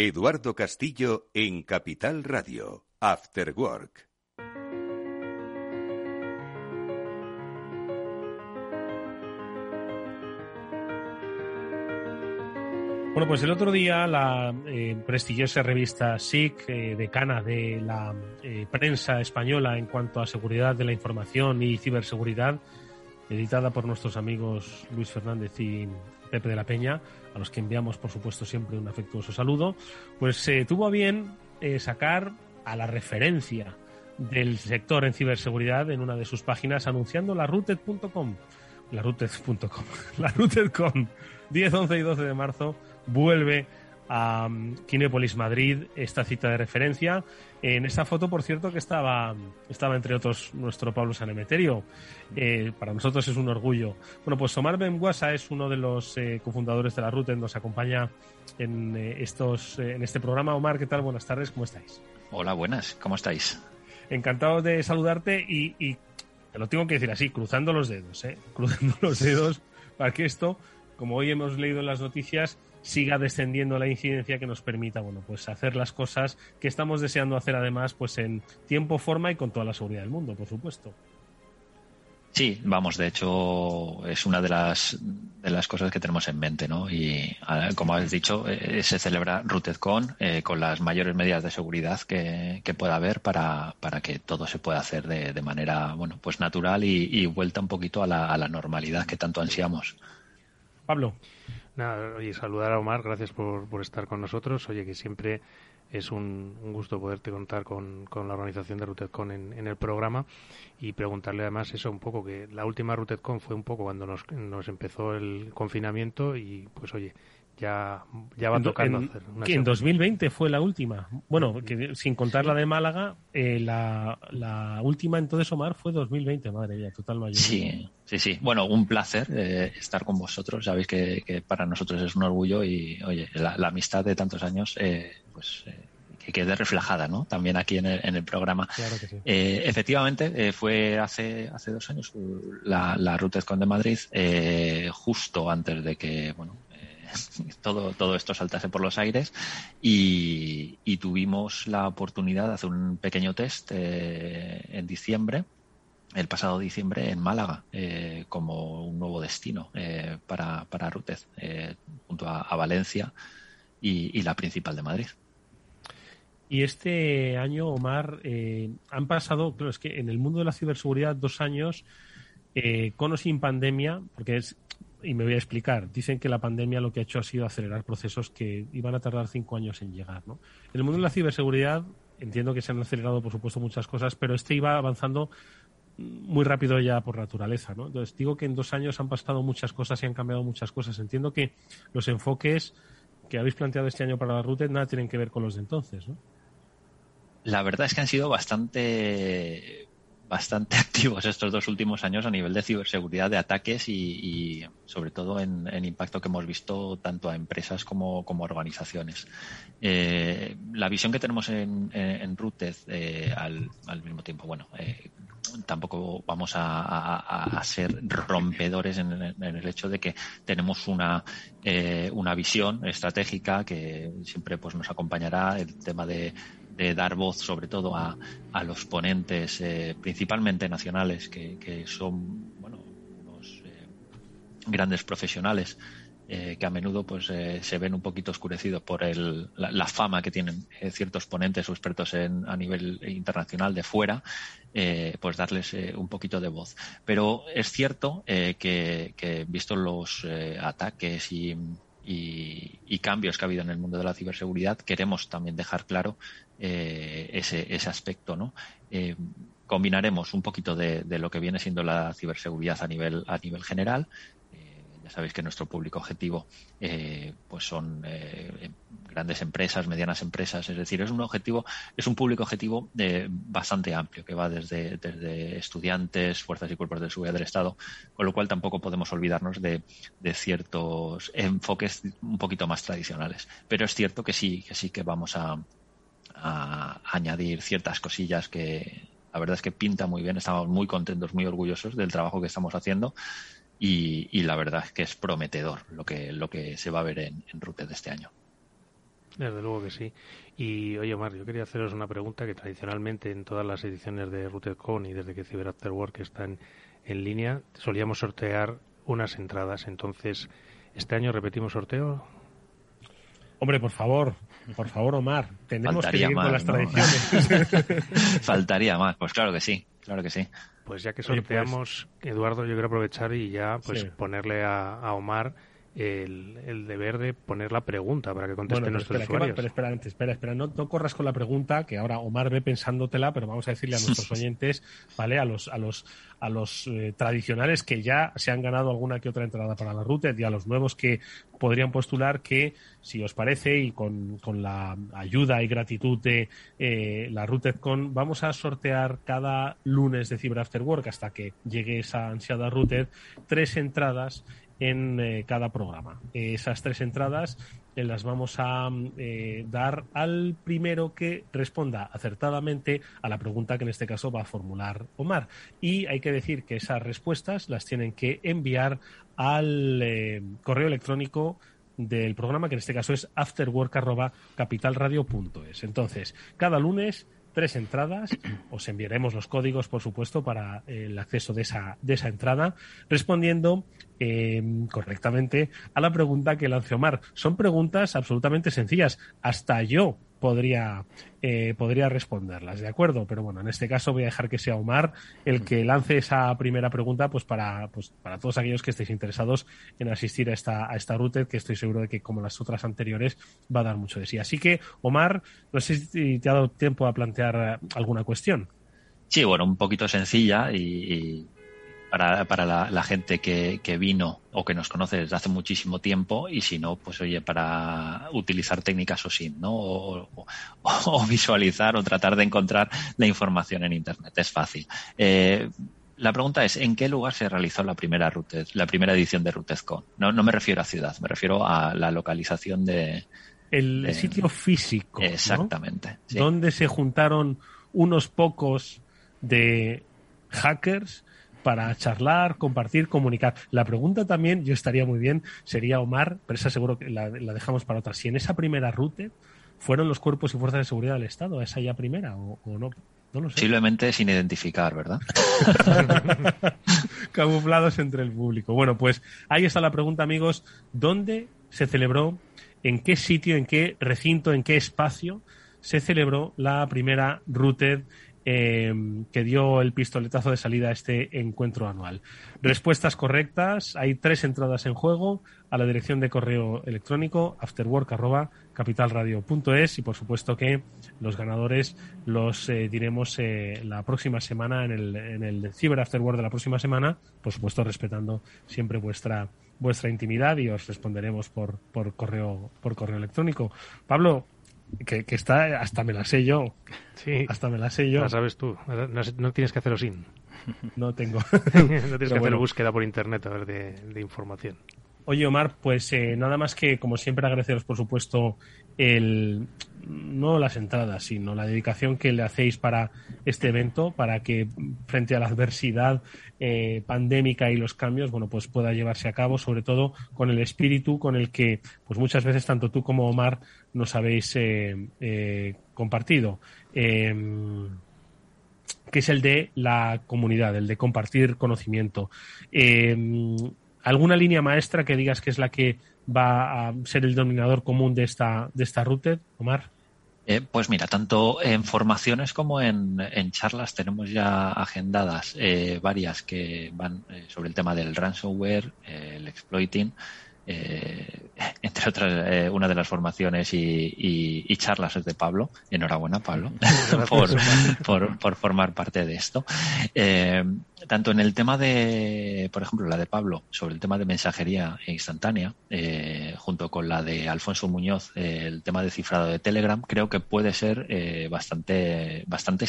Eduardo Castillo en Capital Radio, After Work. Bueno, pues el otro día la eh, prestigiosa revista SIC, eh, decana de la eh, prensa española en cuanto a seguridad de la información y ciberseguridad, editada por nuestros amigos Luis Fernández y Pepe de la Peña, a los que enviamos, por supuesto, siempre un afectuoso saludo, pues se tuvo a bien eh, sacar a la referencia del sector en ciberseguridad en una de sus páginas anunciando la routed.com. La routed.com. La routed.com. 10, 11 y 12 de marzo vuelve a Kinépolis Madrid esta cita de referencia. En esta foto, por cierto, que estaba, estaba entre otros nuestro Pablo Sanemeterio. Eh, para nosotros es un orgullo. Bueno, pues Omar Benguasa es uno de los eh, cofundadores de la Ruta, nos acompaña en, eh, estos, en este programa. Omar, ¿qué tal? Buenas tardes, ¿cómo estáis? Hola, buenas, ¿cómo estáis? Encantado de saludarte y, y te lo tengo que decir así, cruzando los dedos, ¿eh? cruzando los dedos para que esto, como hoy hemos leído en las noticias, siga descendiendo la incidencia que nos permita, bueno, pues hacer las cosas que estamos deseando hacer además, pues en tiempo, forma y con toda la seguridad del mundo, por supuesto. Sí, vamos, de hecho es una de las de las cosas que tenemos en mente, ¿no? Y como habéis dicho, eh, se celebra RootedCon eh, con las mayores medidas de seguridad que, pueda haber para, para, que todo se pueda hacer de, de manera, bueno, pues natural y, vuelta un poquito a la, a la normalidad que tanto ansiamos. Pablo. Nada, oye, saludar a Omar, gracias por, por estar con nosotros. Oye, que siempre es un, gusto poderte contar con, con la organización de RootedCon en, en el programa y preguntarle además eso un poco, que la última RootedCon fue un poco cuando nos, nos empezó el confinamiento y pues oye, ya, ya va tocando en, hacer. que en 2020 fue la última. Bueno, que sin contar la de Málaga, eh, la, la, última entonces, Omar, fue 2020, madre mía, total mayoría. Sí, sí, sí. Bueno, un placer eh, estar con vosotros. Sabéis que, que, para nosotros es un orgullo y, oye, la, la amistad de tantos años, eh, pues eh, que quede reflejada, ¿no? También aquí en el, en el programa. Claro que sí. eh, efectivamente, eh, fue hace, hace dos años la, la RootedCon de Madrid, eh, justo antes de que, bueno, todo, todo esto saltase por los aires y, tuvimos la oportunidad de hacer un pequeño test eh, en diciembre, el pasado diciembre en Málaga, eh, como un nuevo destino eh, para, para Rutez, junto a, Valencia y, y, la principal de Madrid. Y este año, Omar, han pasado, claro, es que en el mundo de la ciberseguridad, dos años, con o sin pandemia, porque es y me voy a explicar. Dicen que la pandemia lo que ha hecho ha sido acelerar procesos que iban a tardar cinco años en llegar. ¿no? En el mundo de la ciberseguridad entiendo que se han acelerado, por supuesto, muchas cosas, pero este iba avanzando muy rápido ya por naturaleza. ¿no? Entonces, digo que en dos años han pasado muchas cosas y han cambiado muchas cosas. Entiendo que los enfoques que habéis planteado este año para la Routed nada tienen que ver con los de entonces. ¿no? La verdad es que han sido bastante bastante activos estos dos últimos años a nivel de ciberseguridad, de ataques y, sobre todo en, en, impacto que hemos visto tanto a empresas como, como organizaciones. Eh, la visión que tenemos en, en, Rooted eh, al, al, mismo tiempo, bueno, eh, tampoco vamos a, ser rompedores en, el hecho de que tenemos una, una visión estratégica que siempre pues nos acompañará el tema de, dar voz sobre todo a, a los ponentes eh, principalmente nacionales que, son bueno unos eh, grandes profesionales eh, que a menudo pues se ven un poquito oscurecidos por el, la, fama que tienen ciertos ponentes o expertos en, a nivel internacional de fuera, pues darles un poquito de voz. Pero es cierto que, que, visto los ataques y, y, cambios que ha habido en el mundo de la ciberseguridad, queremos también dejar claro ese, ese aspecto, ¿no? combinaremos un poquito de, de, lo que viene siendo la ciberseguridad a nivel, a nivel general, sabéis que nuestro público objetivo eh, pues son eh, grandes empresas, medianas empresas, es decir, es un objetivo, es un público objetivo eh, bastante amplio que va desde, desde estudiantes, fuerzas y cuerpos de seguridad del Estado, con lo cual tampoco podemos olvidarnos de, ciertos enfoques un poquito más tradicionales. Pero es cierto que sí, que sí que vamos a, a añadir ciertas cosillas que la verdad es que pinta muy bien, estamos muy contentos, muy orgullosos del trabajo que estamos haciendo y, la verdad es que es prometedor lo que, lo que se va a ver en, en de este año. Desde luego que sí. Y oye, Omar, yo quería haceros una pregunta que tradicionalmente en todas las ediciones de RootedCon y desde que Cyber After Work están en línea, solíamos sortear unas entradas. Entonces, ¿este año repetimos sorteo? Hombre, por favor, por favor, Omar, tenemos que seguir con las tradiciones. Faltaría más, pues claro que sí, claro que sí. Pues ya que pues sorteamos, Eduardo, yo quiero aprovechar y ya pues ponerle a, Omar el, deber de poner la pregunta para que conteste nuestros usuarios. pero espera, espera, espera, no, no, corras con la pregunta, que ahora Omar ve pensándotela, pero vamos a decirle a nuestros oyentes, ¿vale? A los, a los, a los eh, tradicionales que ya se han ganado alguna que otra entrada para la ruta y a los nuevos que podrían postular que, si os parece, y con, con la ayuda y gratitud de eh, la RootedCon, vamos a sortear cada lunes de Cyber After Work hasta que llegue esa ansiada Rooted, tres entradas en eh, cada programa. esas tres entradas eh, las vamos a eh, dar al primero que responda acertadamente a la pregunta que en este caso va a formular Omar. Y hay que decir que esas respuestas las tienen que enviar al correo electrónico del programa, que en este caso es afterwork.capitalradio.es. Entonces, cada lunes tres entradas. Os enviaremos los códigos, por supuesto, para el acceso de esa, de esa entrada, respondiendo eh, correctamente a la pregunta que lance Omar. Son preguntas absolutamente sencillas. Hasta yo podría, eh, podría responderlas, ¿de acuerdo? Pero bueno, en este caso voy a dejar que sea Omar el que lance esa primera pregunta, pues para, pues para todos aquellos que estéis interesados en asistir a esta, a esta ruta, que estoy seguro de que como las otras anteriores va a dar mucho de sí. Así que, Omar, no sé si te ha dado tiempo a plantear alguna cuestión. Sí, bueno, un poquito sencilla y, para, para la, gente que, que, vino o que nos conoce desde hace muchísimo tiempo y si no, pues oye, para utilizar técnicas OSINT, ¿no? O, o, visualizar o tratar de encontrar la información en Internet. Es fácil. Eh, la pregunta es, ¿en qué lugar se realizó la primera Rutez, la primera edición de RUTEZCON? No, no me refiero a ciudad, me refiero a la localización de... El sitio físico. Exactamente. Donde se juntaron unos pocos de hackers para charlar, compartir, comunicar. La pregunta también, yo estaría muy bien, sería Omar, pero esa seguro que la, dejamos para otra. Si en esa primera ruta fueron los cuerpos y fuerzas de seguridad del Estado, esa ya primera o, no. No lo sé. Posiblemente sin identificar, ¿verdad? Camuflados entre el público. Bueno, pues ahí está la pregunta, amigos. ¿Dónde se celebró, en qué sitio, en qué recinto, en qué espacio se celebró la primera Routed eh, que dio el pistoletazo de salida a este encuentro anual. Respuestas correctas, hay tres entradas en juego a la dirección de correo electrónico afterwork.capitalradio.es y por supuesto que los ganadores los eh, diremos eh, la próxima semana en el, en el Cyber Afterwork de la próxima semana, por supuesto respetando siempre vuestra vuestra intimidad y os responderemos por, por correo por correo electrónico. Pablo, que, está, hasta me la sé yo. Sí. Hasta me la sé yo. La sabes tú. No, tienes que hacerlo sin. No tengo. no tienes que hacer búsqueda por internet a ver de, información. Oye, Omar, pues eh, nada más que, como siempre, agradeceros, por supuesto, el no las entradas, sino la dedicación que le hacéis para este evento, para que frente a la adversidad eh, pandémica y los cambios, bueno, pues pueda llevarse a cabo, sobre todo con el espíritu con el que, pues muchas veces tanto tú como Omar nos habéis eh, eh, compartido. Em, que es el de la comunidad, el de compartir conocimiento. ¿Alguna línea maestra que digas que es la que va a ser el denominador común de esta, de esta router, Omar? Eh, pues mira, tanto en formaciones como en, charlas tenemos ya agendadas eh, varias que van eh, sobre el tema del ransomware, el exploiting, entre otras, una de las formaciones y, charlas es de Pablo. Enhorabuena, Pablo, por, formar parte de esto. Tanto en el tema de, por ejemplo, la de Pablo, sobre el tema de mensajería instantánea, eh, junto con la de Alfonso Muñoz, eh, el tema de cifrado de Telegram, creo que puede ser eh, bastante, bastante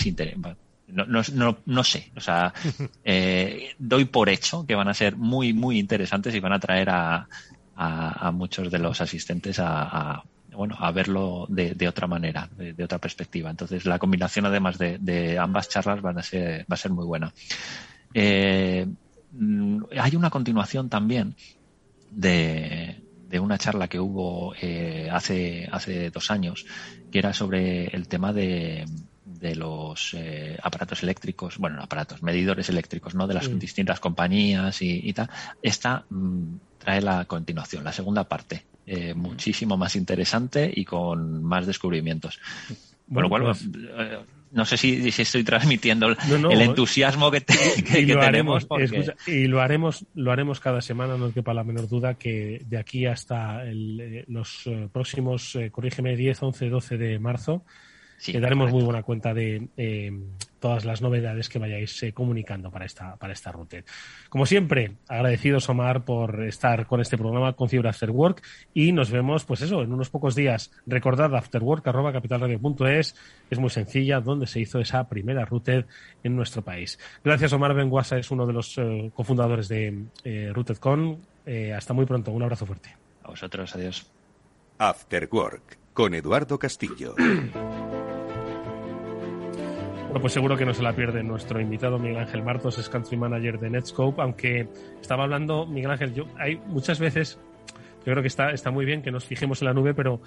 no, no, no, no, sé, o sea, doy por hecho que van a ser muy, muy interesantes y van a traer a, a, muchos de los asistentes a, bueno, a verlo de, otra manera, de, otra perspectiva. Entonces, la combinación, además de, de ambas charlas, van a ser, va a ser muy buena. Eh, mm, hay una continuación también de, una charla que hubo eh, hace, hace dos años, que era sobre el tema de, de los eh, aparatos eléctricos, bueno, aparatos, medidores eléctricos, ¿no? De las distintas compañías y, tal. Esta mm, trae la continuación, la segunda parte, muchísimo más interesante y con más descubrimientos. Bueno, cual, pues no sé si, estoy transmitiendo el entusiasmo que, tenemos. y lo haremos, lo haremos cada semana, no quepa la menor duda que de aquí hasta eh, los eh, próximos, eh, corrígeme, 10, 11, 12 de marzo, Sí, daremos muy buena cuenta de eh, todas las novedades que vayáis eh, comunicando para esta, para esta router. Como siempre, agradecidos, Omar, por estar con este programa con Fibra After Work y nos vemos, pues eso, en unos pocos días. Recordad, afterwork.capitalradio.es es muy sencilla, donde se hizo esa primera router en nuestro país. Gracias, Omar Benguasa, es uno de los eh, cofundadores de eh, RootedCon. hasta muy pronto, un abrazo fuerte. A vosotros, adiós. After Work, con Eduardo Castillo. Bueno, pues seguro que no se la pierde nuestro invitado Miguel Ángel Martos, es Country Manager de Netscope, aunque estaba hablando, Miguel Ángel, yo hay muchas veces, yo creo que está, está muy bien que nos fijemos en la nube, pero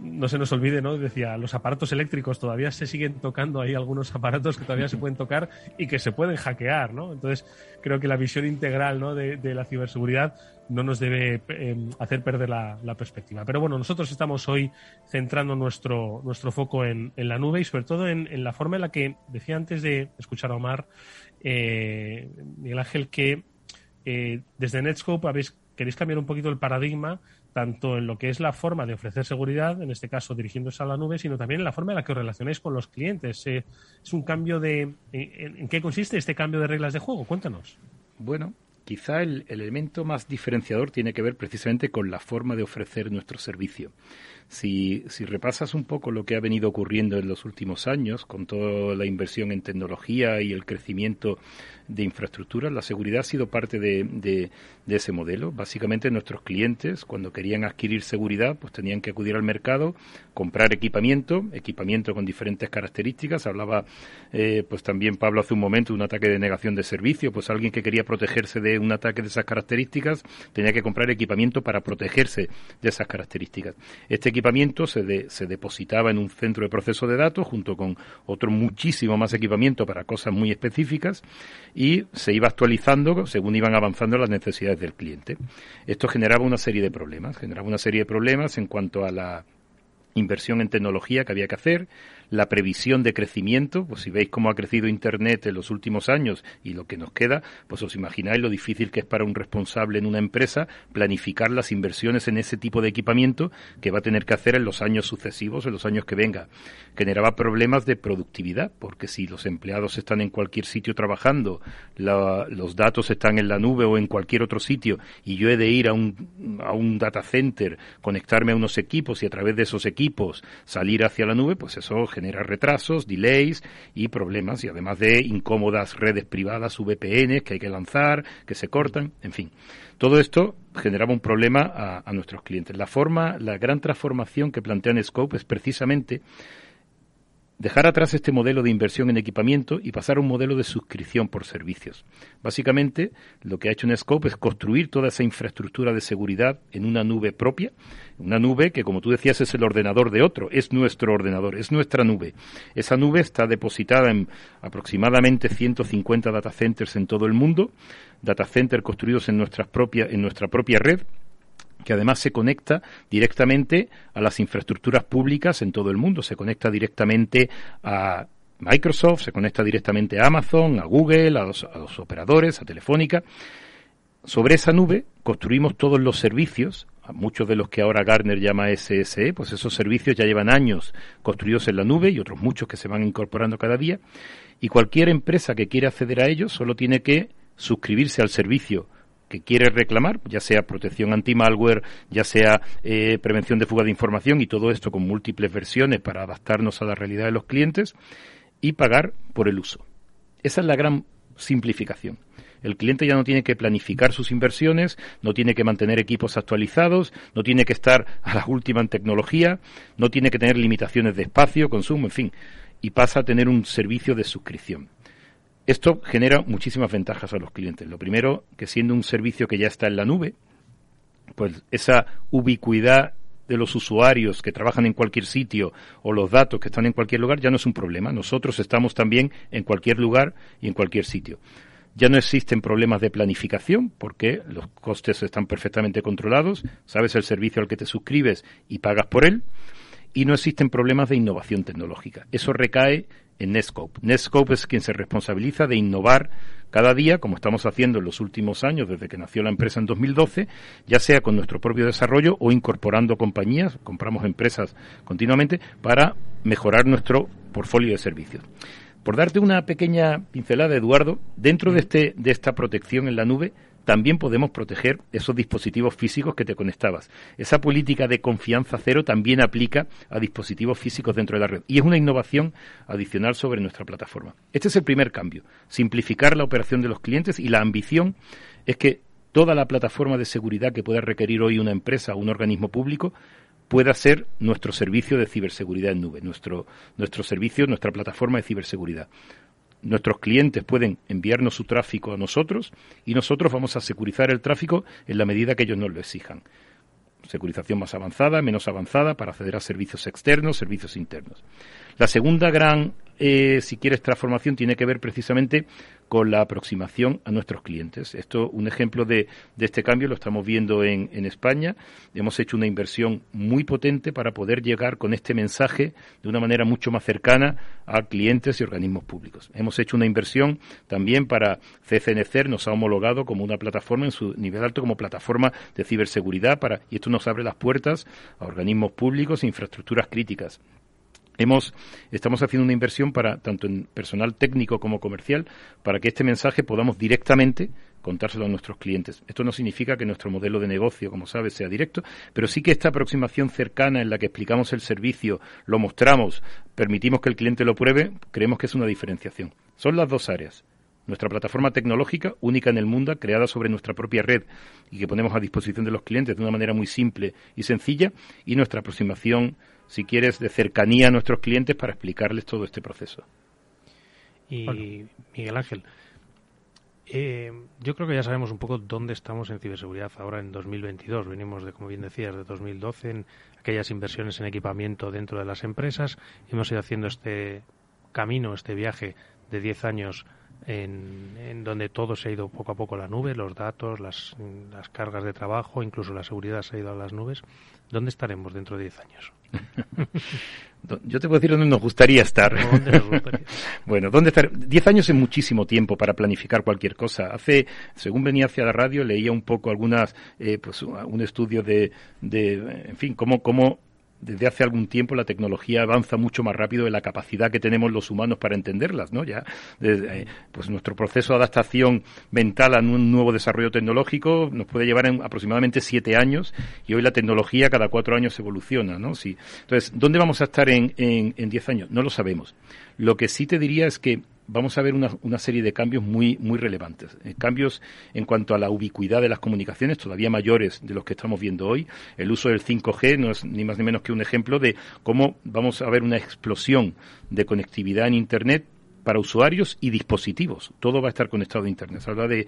no se nos olvide, ¿no? Decía, los aparatos eléctricos todavía se siguen tocando, hay algunos aparatos que todavía se pueden tocar y que se pueden hackear, ¿no? Entonces, creo que la visión integral ¿no? de, la ciberseguridad no nos debe em, hacer perder la, perspectiva. Pero bueno, nosotros estamos hoy centrando nuestro, nuestro foco en, la nube y sobre todo en, la forma en la que, decía antes de escuchar a Omar, eh, Miguel Ángel, que eh, desde Netscope habéis, queréis cambiar un poquito el paradigma tanto en lo que es la forma de ofrecer seguridad, en este caso dirigiéndose a la nube, sino también en la forma en la que os relacionáis con los clientes. Eh, es un cambio de... ¿En qué consiste este cambio de reglas de juego? Cuéntanos. Bueno, quizá el, elemento más diferenciador tiene que ver precisamente con la forma de ofrecer nuestro servicio. Si, si, repasas un poco lo que ha venido ocurriendo en los últimos años, con toda la inversión en tecnología y el crecimiento de infraestructura, la seguridad ha sido parte de, de, ese modelo. Básicamente nuestros clientes, cuando querían adquirir seguridad, pues tenían que acudir al mercado, comprar equipamiento, equipamiento con diferentes características. Hablaba eh, pues también Pablo hace un momento de un ataque de negación de servicio, pues alguien que quería protegerse de un ataque de esas características tenía que comprar equipamiento para protegerse de esas características. Este equipamiento se, se depositaba en un centro de proceso de datos junto con otro muchísimo más equipamiento para cosas muy específicas y se iba actualizando según iban avanzando las necesidades del cliente. Esto generaba una serie de problemas, generaba una serie de problemas en cuanto a la inversión en tecnología que había que hacer, la previsión de crecimiento, pues si veis cómo ha crecido Internet en los últimos años y lo que nos queda, pues os imagináis lo difícil que es para un responsable en una empresa planificar las inversiones en ese tipo de equipamiento que va a tener que hacer en los años sucesivos, en los años que venga. Generaba problemas de productividad, porque si los empleados están en cualquier sitio trabajando, los datos están en la nube o en cualquier otro sitio y yo he de ir a un, a un data center, conectarme a unos equipos y a través de esos equipos salir hacia la nube, pues eso retrasos, delays y problemas, y además de incómodas redes privadas, VPN que hay que lanzar, que se cortan, en fin. Todo esto generaba un problema a, a nuestros clientes. La forma, la gran transformación que plantea Scope es precisamente dejar atrás este modelo de inversión en equipamiento y pasar a un modelo de suscripción por servicios. Básicamente, lo que ha hecho Netscope es construir toda esa infraestructura de seguridad en una nube propia, una nube que, como tú decías, es el ordenador de otro, es nuestro ordenador, es nuestra nube. Esa nube está depositada en aproximadamente 150 data centers en todo el mundo, data centers construidos en, nuestras en nuestra propia red, que además se conecta directamente a las infraestructuras públicas en todo el mundo, se conecta directamente a Microsoft, se conecta directamente a Amazon, a Google, a los, operadores, a Telefónica. Sobre esa nube construimos todos los servicios, muchos de los que ahora Gartner llama SSE, pues esos servicios ya llevan años construidos en la nube y otros muchos que se van incorporando cada día. Y cualquier empresa que quiera acceder a ellos solo tiene que suscribirse al servicio que quiere reclamar, ya sea protección anti-malware, ya sea eh, prevención de fuga de información y todo esto con múltiples versiones para adaptarnos a la realidad de los clientes y pagar por el uso. Esa es la gran simplificación. El cliente ya no tiene que planificar sus inversiones, no tiene que mantener equipos actualizados, no tiene que estar a la última en tecnología, no tiene que tener limitaciones de espacio, consumo, en fin, y pasa a tener un servicio de suscripción. Esto genera muchísimas ventajas a los clientes. Lo primero, que siendo un servicio que ya está en la nube, pues esa ubicuidad de los usuarios que trabajan en cualquier sitio o los datos que están en cualquier lugar ya no es un problema. Nosotros estamos también en cualquier lugar y en cualquier sitio. Ya no existen problemas de planificación porque los costes están perfectamente controlados, sabes el servicio al que te suscribes y pagas por él, y no existen problemas de innovación tecnológica. Eso recae en Netscope. Netscope es quien se responsabiliza de innovar cada día, como estamos haciendo en los últimos años, desde que nació la empresa en 2012, ya sea con nuestro propio desarrollo o incorporando compañías, compramos empresas continuamente, para mejorar nuestro portfolio de servicios. Por darte una pequeña pincelada, Eduardo, dentro de, este, de esta protección en la nube también podemos proteger esos dispositivos físicos que te conectabas. Esa política de confianza cero también aplica a dispositivos físicos dentro de la red y es una innovación adicional sobre nuestra plataforma. Este es el primer cambio, simplificar la operación de los clientes y la ambición es que toda la plataforma de seguridad que pueda requerir hoy una empresa o un organismo público pueda ser nuestro servicio de ciberseguridad en nube, nuestro, nuestro servicio, nuestra plataforma de ciberseguridad nuestros clientes pueden enviarnos su tráfico a nosotros y nosotros vamos a securizar el tráfico en la medida que ellos nos lo exijan. Securización más avanzada, menos avanzada para acceder a servicios externos, servicios internos. La segunda gran, eh, si quieres, transformación tiene que ver precisamente con la aproximación a nuestros clientes. Esto, un ejemplo de, este cambio lo estamos viendo en, España. Hemos hecho una inversión muy potente para poder llegar con este mensaje de una manera mucho más cercana a clientes y organismos públicos. Hemos hecho una inversión también para CCNCER, nos ha homologado como una plataforma en su nivel alto como plataforma de ciberseguridad para, y esto nos abre las puertas a organismos públicos e infraestructuras críticas. Hemos, estamos haciendo una inversión para, tanto en personal técnico como comercial, para que este mensaje podamos directamente contárselo a nuestros clientes. Esto no significa que nuestro modelo de negocio, como sabes, sea directo, pero sí que esta aproximación cercana en la que explicamos el servicio, lo mostramos, permitimos que el cliente lo pruebe, creemos que es una diferenciación. Son las dos áreas. Nuestra plataforma tecnológica, única en el mundo, creada sobre nuestra propia red y que ponemos a disposición de los clientes de una manera muy simple y sencilla, y nuestra aproximación si quieres, de cercanía a nuestros clientes para explicarles todo este proceso. Y Miguel Ángel, eh, yo creo que ya sabemos un poco dónde estamos en ciberseguridad ahora en 2022. Venimos de, como bien decías, de 2012 en aquellas inversiones en equipamiento dentro de las empresas. Hemos ido haciendo este camino, este viaje de 10 años en, en, donde todo se ha ido poco a poco a la nube, los datos, las, las cargas de trabajo, incluso la seguridad se ha ido a las nubes. ¿Dónde estaremos dentro de 10 años? Yo te puedo decir dónde nos gustaría estar. bueno, ¿dónde estar? Diez años es muchísimo tiempo para planificar cualquier cosa. Hace, según venía hacia la radio, leía un poco algunas, eh, pues un estudio de, de, en fin, cómo, cómo desde hace algún tiempo la tecnología avanza mucho más rápido de la capacidad que tenemos los humanos para entenderlas, ¿no? Ya, eh, pues nuestro proceso de adaptación mental a un nuevo desarrollo tecnológico nos puede llevar en aproximadamente siete años y hoy la tecnología cada cuatro años evoluciona, ¿no? Sí. Entonces, ¿dónde vamos a estar en, diez años? No lo sabemos. Lo que sí te diría es que vamos a ver una, serie de cambios muy, muy relevantes. Eh, cambios en cuanto a la ubicuidad de las comunicaciones, todavía mayores de los que estamos viendo hoy. El uso del 5G no es ni más ni menos que un ejemplo de cómo vamos a ver una explosión de conectividad en Internet para usuarios y dispositivos. Todo va a estar conectado a Internet. Se habla de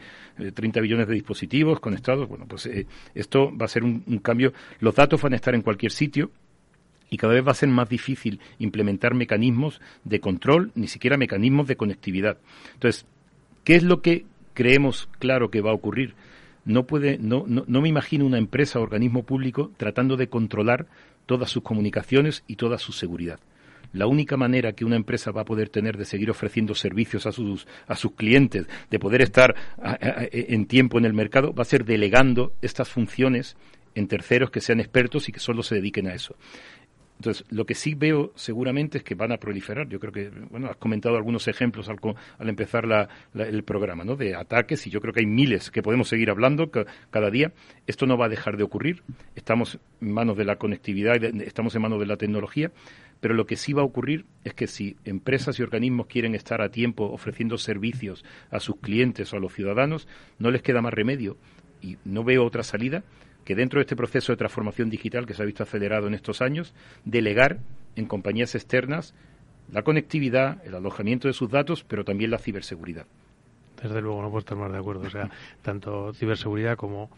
30 eh, billones de dispositivos conectados. Bueno, pues eh, esto va a ser un cambio. Los datos van a estar en cualquier sitio y cada vez va a ser más difícil implementar mecanismos de control, ni siquiera mecanismos de conectividad. Entonces, ¿qué es lo que creemos claro que va a ocurrir? No, puede, no, no, no me imagino una empresa o organismo público tratando de controlar todas sus comunicaciones y toda su seguridad. La única manera que una empresa va a poder tener de seguir ofreciendo servicios a sus, a sus clientes, de poder estar en tiempo en el mercado, va a ser delegando estas funciones en terceros que sean expertos y que solo se dediquen a eso. Entonces, lo que sí veo seguramente es que van a proliferar. Yo creo que, bueno, has comentado algunos ejemplos al, al empezar la, el programa, ¿no? De ataques, y yo creo que hay miles que podemos seguir hablando cada día. Esto no va a dejar de ocurrir. Estamos en manos de la conectividad, estamos en manos de la tecnología, pero lo que sí va a ocurrir es que si empresas y organismos quieren estar a tiempo ofreciendo servicios a sus clientes o a los ciudadanos, no les queda más remedio, y no veo otra salida, que dentro de este proceso de transformación digital que se ha visto acelerado en estos años, delegar en compañías externas la conectividad, el alojamiento de sus datos, pero también la ciberseguridad. Desde luego, no puedo estar más de acuerdo. O sea, tanto ciberseguridad como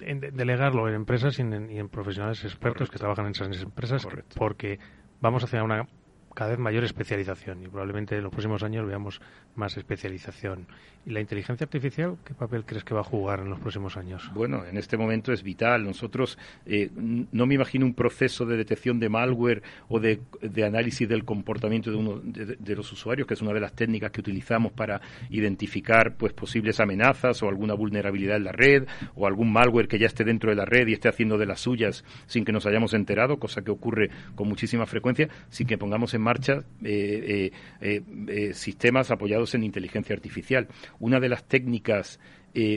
en delegarlo en empresas y en, y en profesionales expertos Correcto. que trabajan en esas empresas, Correcto. porque vamos hacia una cada vez mayor especialización y probablemente en los próximos años veamos más especialización. ¿Y la inteligencia artificial qué papel crees que va a jugar en los próximos años? Bueno, en este momento es vital. Nosotros eh, no me imagino un proceso de detección de malware o de, de análisis del comportamiento de, uno, de, los usuarios, que es una de las técnicas que utilizamos para identificar pues posibles amenazas o alguna vulnerabilidad en la red o algún malware que ya esté dentro de la red y esté haciendo de las suyas sin que nos hayamos enterado, cosa que ocurre con muchísima frecuencia, sin que pongamos en marcha eh, eh, eh, sistemas apoyados en inteligencia artificial. Una de las técnicas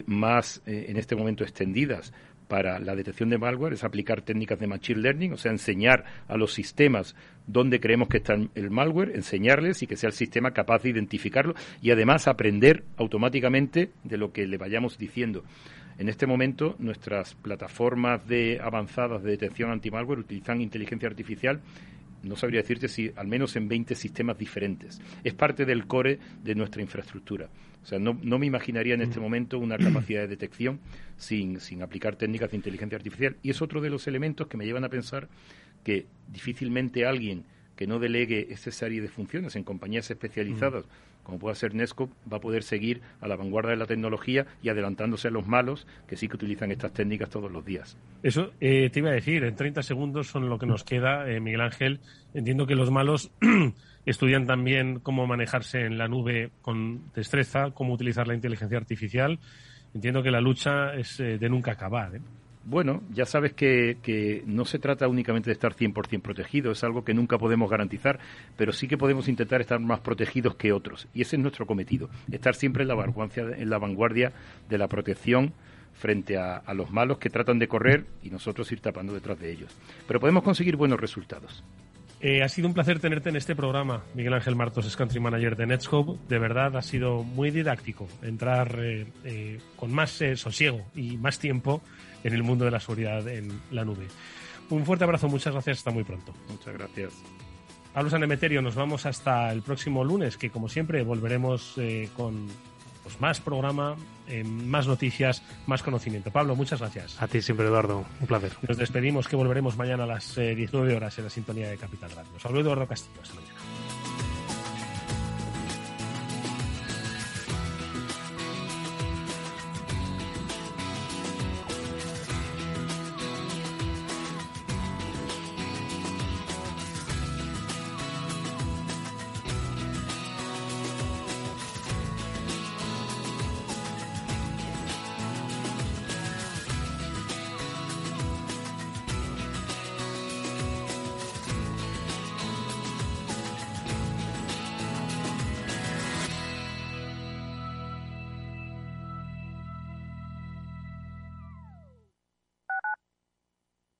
más en este momento extendidas para la detección de malware es aplicar técnicas de machine learning, o sea, enseñar a los sistemas dónde creemos que está el malware, enseñarles y que sea el sistema capaz de identificarlo y además aprender automáticamente de lo que le vayamos diciendo. En este momento, nuestras plataformas de avanzadas de detección anti-malware utilizan inteligencia artificial no sabría decirte si al menos en 20 sistemas diferentes. Es parte del core de nuestra infraestructura. O sea, no, no me imaginaría en este momento una capacidad de detección sin, sin aplicar técnicas de inteligencia artificial. Y es otro de los elementos que me llevan a pensar que difícilmente alguien que no delegue esta serie de funciones en compañías especializadas, mm. Como pueda ser Nesco, va a poder seguir a la vanguardia de la tecnología y adelantándose a los malos que sí que utilizan estas técnicas todos los días. Eso eh, te iba a decir, en 30 segundos son lo que nos queda, eh, Miguel Ángel. Entiendo que los malos estudian también cómo manejarse en la nube con destreza, cómo utilizar la inteligencia artificial. Entiendo que la lucha es eh, de nunca acabar. Bueno, ya sabes que, no se trata únicamente de estar 100% protegido, es algo que nunca podemos garantizar, pero sí que podemos intentar estar más protegidos que otros. Y ese es nuestro cometido, estar siempre en la vanguardia, en la vanguardia de la protección frente a, a los malos que tratan de correr y nosotros ir tapando detrás de ellos. Pero podemos conseguir buenos resultados. Eh, ha sido un placer tenerte en este programa, Miguel Ángel Martos, es Country Manager de Netscope. De verdad ha sido muy didáctico entrar eh, eh, con más sosiego y más tiempo en el mundo de la seguridad en la nube. Un fuerte abrazo, muchas gracias, hasta muy pronto. Muchas gracias. Pablo San Emeterio, nos vamos hasta el próximo lunes, que como siempre volveremos eh, con pues, más programa, eh, más noticias, más conocimiento. Pablo, muchas gracias. A ti siempre, Eduardo, un placer. Nos despedimos, que volveremos mañana a las eh, 19 horas en la sintonía de Capital Radio. Saludos, Eduardo Castillo. Hasta mañana.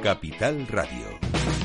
Capital Radio.